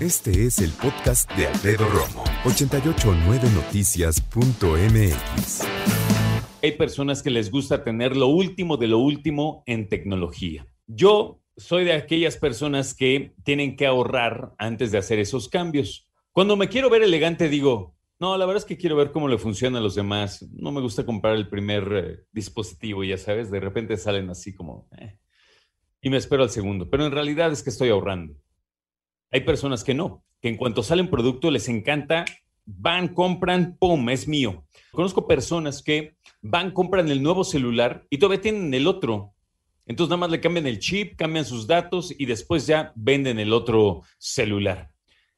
Este es el podcast de Alfredo Romo. 889noticias.mx. Hay personas que les gusta tener lo último de lo último en tecnología. Yo soy de aquellas personas que tienen que ahorrar antes de hacer esos cambios. Cuando me quiero ver elegante digo, no, la verdad es que quiero ver cómo le funciona a los demás. No me gusta comprar el primer eh, dispositivo, ya sabes, de repente salen así como... eh, y me espero al segundo, pero en realidad es que estoy ahorrando. Hay personas que no, que en cuanto sale un producto les encanta, van, compran, ¡pum!, es mío. Conozco personas que van, compran el nuevo celular y todavía tienen el otro. Entonces nada más le cambian el chip, cambian sus datos y después ya venden el otro celular.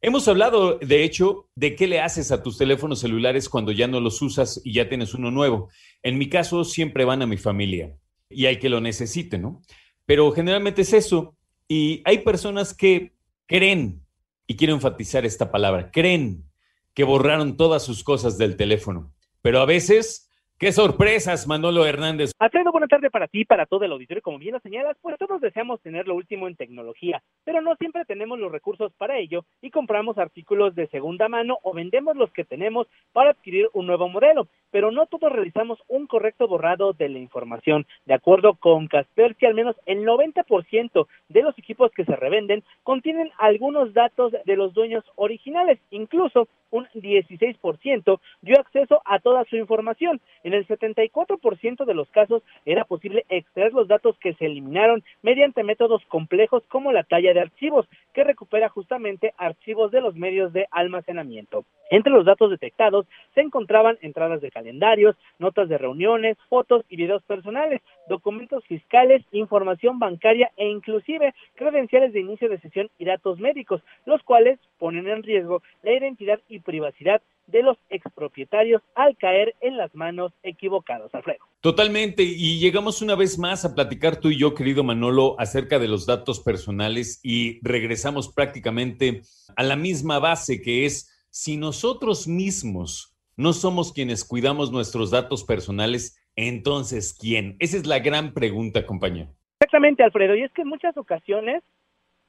Hemos hablado, de hecho, de qué le haces a tus teléfonos celulares cuando ya no los usas y ya tienes uno nuevo. En mi caso, siempre van a mi familia y hay que lo necesite, ¿no? Pero generalmente es eso. Y hay personas que creen, y quiero enfatizar esta palabra, creen que borraron todas sus cosas del teléfono. Pero a veces, qué sorpresas, Manolo Hernández. Alfredo, buena tarde para ti, para todo el auditorio. Como bien lo señalas, pues todos deseamos tener lo último en tecnología, pero no siempre tenemos los recursos para ello y compramos artículos de segunda mano o vendemos los que tenemos para adquirir un nuevo modelo. Pero no todos realizamos un correcto borrado de la información. De acuerdo con Kaspersky, al menos el 90% de los equipos que se revenden contienen algunos datos de los dueños originales. Incluso un 16% dio acceso a toda su información. En el 74% de los casos era posible extraer los datos que se eliminaron mediante métodos complejos como la talla de archivos, que recupera justamente archivos de los medios de almacenamiento. Entre los datos detectados se encontraban entradas de calendarios, notas de reuniones, fotos y videos personales, documentos fiscales, información bancaria e inclusive credenciales de inicio de sesión y datos médicos, los cuales ponen en riesgo la identidad y privacidad de los expropietarios al caer en las manos equivocadas, Alfredo. Totalmente, y llegamos una vez más a platicar tú y yo, querido Manolo, acerca de los datos personales y regresamos prácticamente a la misma base que es si nosotros mismos no somos quienes cuidamos nuestros datos personales, entonces ¿quién? Esa es la gran pregunta, compañero. Exactamente, Alfredo, y es que en muchas ocasiones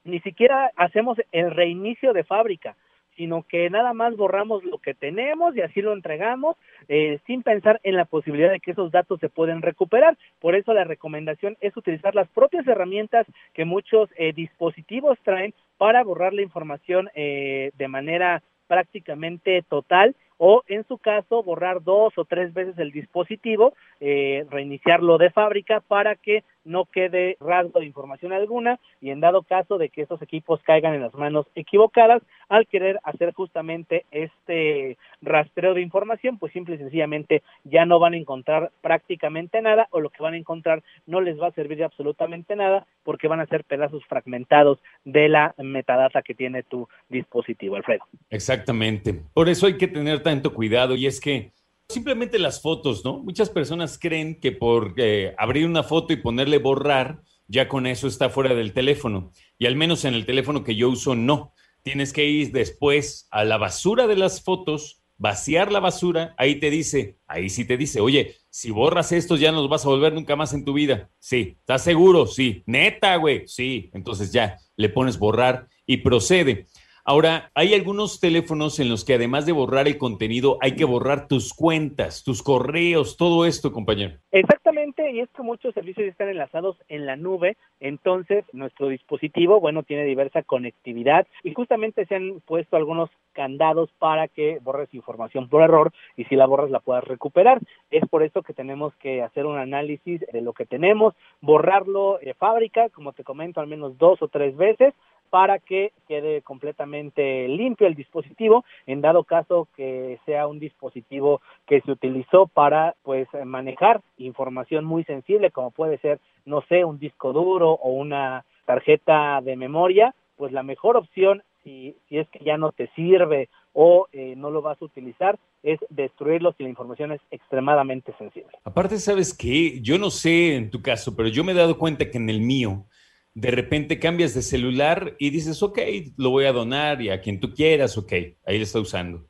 ni siquiera hacemos el reinicio de fábrica, sino que nada más borramos lo que tenemos y así lo entregamos eh, sin pensar en la posibilidad de que esos datos se pueden recuperar. Por eso la recomendación es utilizar las propias herramientas que muchos eh, dispositivos traen para borrar la información eh, de manera prácticamente total o en su caso borrar dos o tres veces el dispositivo, eh, reiniciarlo de fábrica para que no quede rasgo de información alguna y en dado caso de que esos equipos caigan en las manos equivocadas, al querer hacer justamente este rastreo de información, pues simple y sencillamente ya no van a encontrar prácticamente nada o lo que van a encontrar no les va a servir de absolutamente nada porque van a ser pedazos fragmentados de la metadata que tiene tu dispositivo, Alfredo. Exactamente. Por eso hay que tener tanto cuidado y es que simplemente las fotos, ¿no? Muchas personas creen que por eh, abrir una foto y ponerle borrar, ya con eso está fuera del teléfono. Y al menos en el teléfono que yo uso, no. Tienes que ir después a la basura de las fotos, vaciar la basura, ahí te dice, ahí sí te dice, oye, si borras esto ya no los vas a volver nunca más en tu vida. Sí, ¿estás seguro? Sí. Neta, güey. Sí. Entonces ya le pones borrar y procede. Ahora, hay algunos teléfonos en los que además de borrar el contenido, hay que borrar tus cuentas, tus correos, todo esto, compañero. Exactamente, y es que muchos servicios están enlazados en la nube, entonces nuestro dispositivo, bueno, tiene diversa conectividad y justamente se han puesto algunos candados para que borres información por error y si la borras la puedas recuperar. Es por eso que tenemos que hacer un análisis de lo que tenemos, borrarlo de fábrica, como te comento, al menos dos o tres veces para que quede completamente limpio el dispositivo, en dado caso que sea un dispositivo que se utilizó para pues manejar información muy sensible como puede ser, no sé, un disco duro o una tarjeta de memoria, pues la mejor opción si, si es que ya no te sirve o eh, no lo vas a utilizar, es destruirlo si la información es extremadamente sensible. Aparte, ¿sabes qué? Yo no sé en tu caso, pero yo me he dado cuenta que en el mío, de repente cambias de celular y dices, ok, lo voy a donar y a quien tú quieras, ok, ahí lo está usando.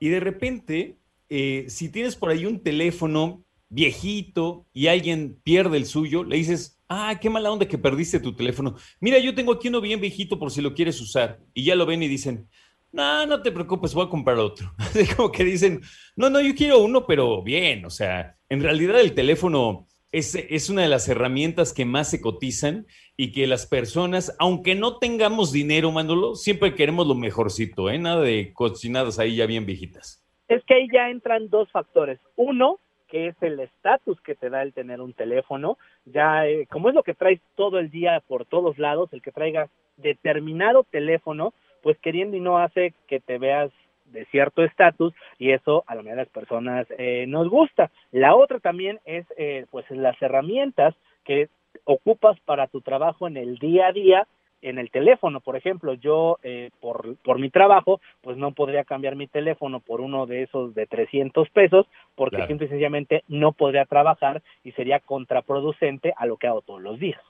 Y de repente, eh, si tienes por ahí un teléfono viejito y alguien pierde el suyo, le dices, ah, qué mala onda que perdiste tu teléfono. Mira, yo tengo aquí uno bien viejito por si lo quieres usar. Y ya lo ven y dicen, no, no te preocupes, voy a comprar otro. Así como que dicen, no, no, yo quiero uno, pero bien, o sea, en realidad el teléfono es, es una de las herramientas que más se cotizan y que las personas, aunque no tengamos dinero, Manolo, siempre queremos lo mejorcito, ¿eh? Nada de cocinadas ahí ya bien viejitas. Es que ahí ya entran dos factores. Uno, que es el estatus que te da el tener un teléfono. Ya, eh, como es lo que traes todo el día por todos lados, el que traigas determinado teléfono, pues queriendo y no hace que te veas de cierto estatus y eso a la mayoría de las personas eh, nos gusta. La otra también es eh, pues las herramientas que ocupas para tu trabajo en el día a día en el teléfono, por ejemplo, yo eh, por, por mi trabajo, pues no podría cambiar mi teléfono por uno de esos de 300 pesos, porque Claro. simple y sencillamente no podría trabajar y sería contraproducente a lo que hago todos los días.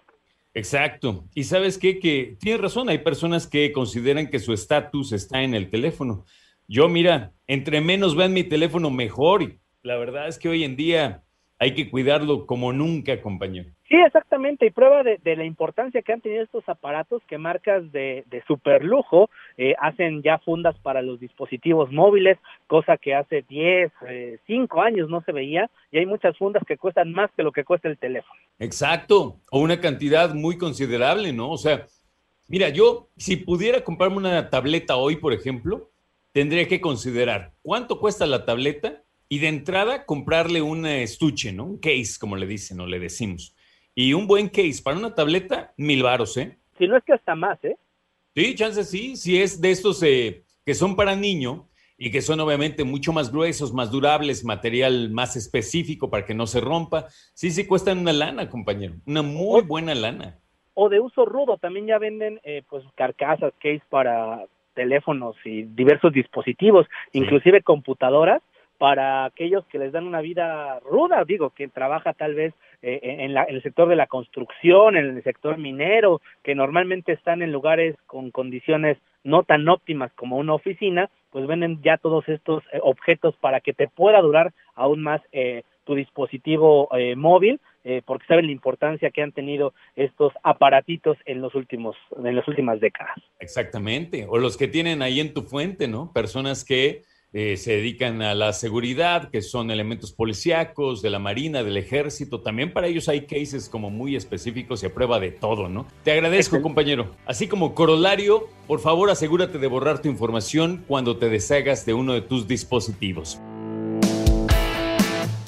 Exacto. Y sabes qué? Que tienes razón, hay personas que consideran que su estatus está en el teléfono. Yo, mira, entre menos vean mi teléfono, mejor. Y la verdad es que hoy en día hay que cuidarlo como nunca, compañero. Sí, exactamente, y prueba de, de la importancia que han tenido estos aparatos que marcas de, de super lujo eh, hacen ya fundas para los dispositivos móviles, cosa que hace 10, eh, 5 años no se veía, y hay muchas fundas que cuestan más que lo que cuesta el teléfono. Exacto. O una cantidad muy considerable, ¿no? O sea, mira, yo si pudiera comprarme una tableta hoy, por ejemplo, tendría que considerar cuánto cuesta la tableta y de entrada comprarle un estuche, ¿no? Un case, como le dicen o le decimos. Y un buen case para una tableta, mil varos, ¿eh? Si no es que hasta más, ¿eh? Sí, chance sí, si es de estos eh, que son para niño y que son obviamente mucho más gruesos, más durables, material más específico para que no se rompa. Sí, sí cuestan una lana, compañero, una muy buena lana. o de uso rudo. También ya venden eh, pues carcasas, case para teléfonos y diversos dispositivos, inclusive computadoras para aquellos que les dan una vida ruda, digo, que trabaja tal vez eh, en, la- en el sector de la construcción, en el sector minero, que normalmente están en lugares con condiciones no tan óptimas como una oficina, pues venden ya todos estos eh, objetos para que te pueda durar aún más eh, tu dispositivo eh, móvil, eh, porque saben la importancia que han tenido estos aparatitos en los últimos, en las últimas décadas. Exactamente. O los que tienen ahí en tu fuente, ¿no? Personas que eh, se dedican a la seguridad, que son elementos policíacos, de la Marina, del Ejército. También para ellos hay cases como muy específicos y a prueba de todo, ¿no? Te agradezco, compañero. Así como corolario, por favor asegúrate de borrar tu información cuando te deshagas de uno de tus dispositivos.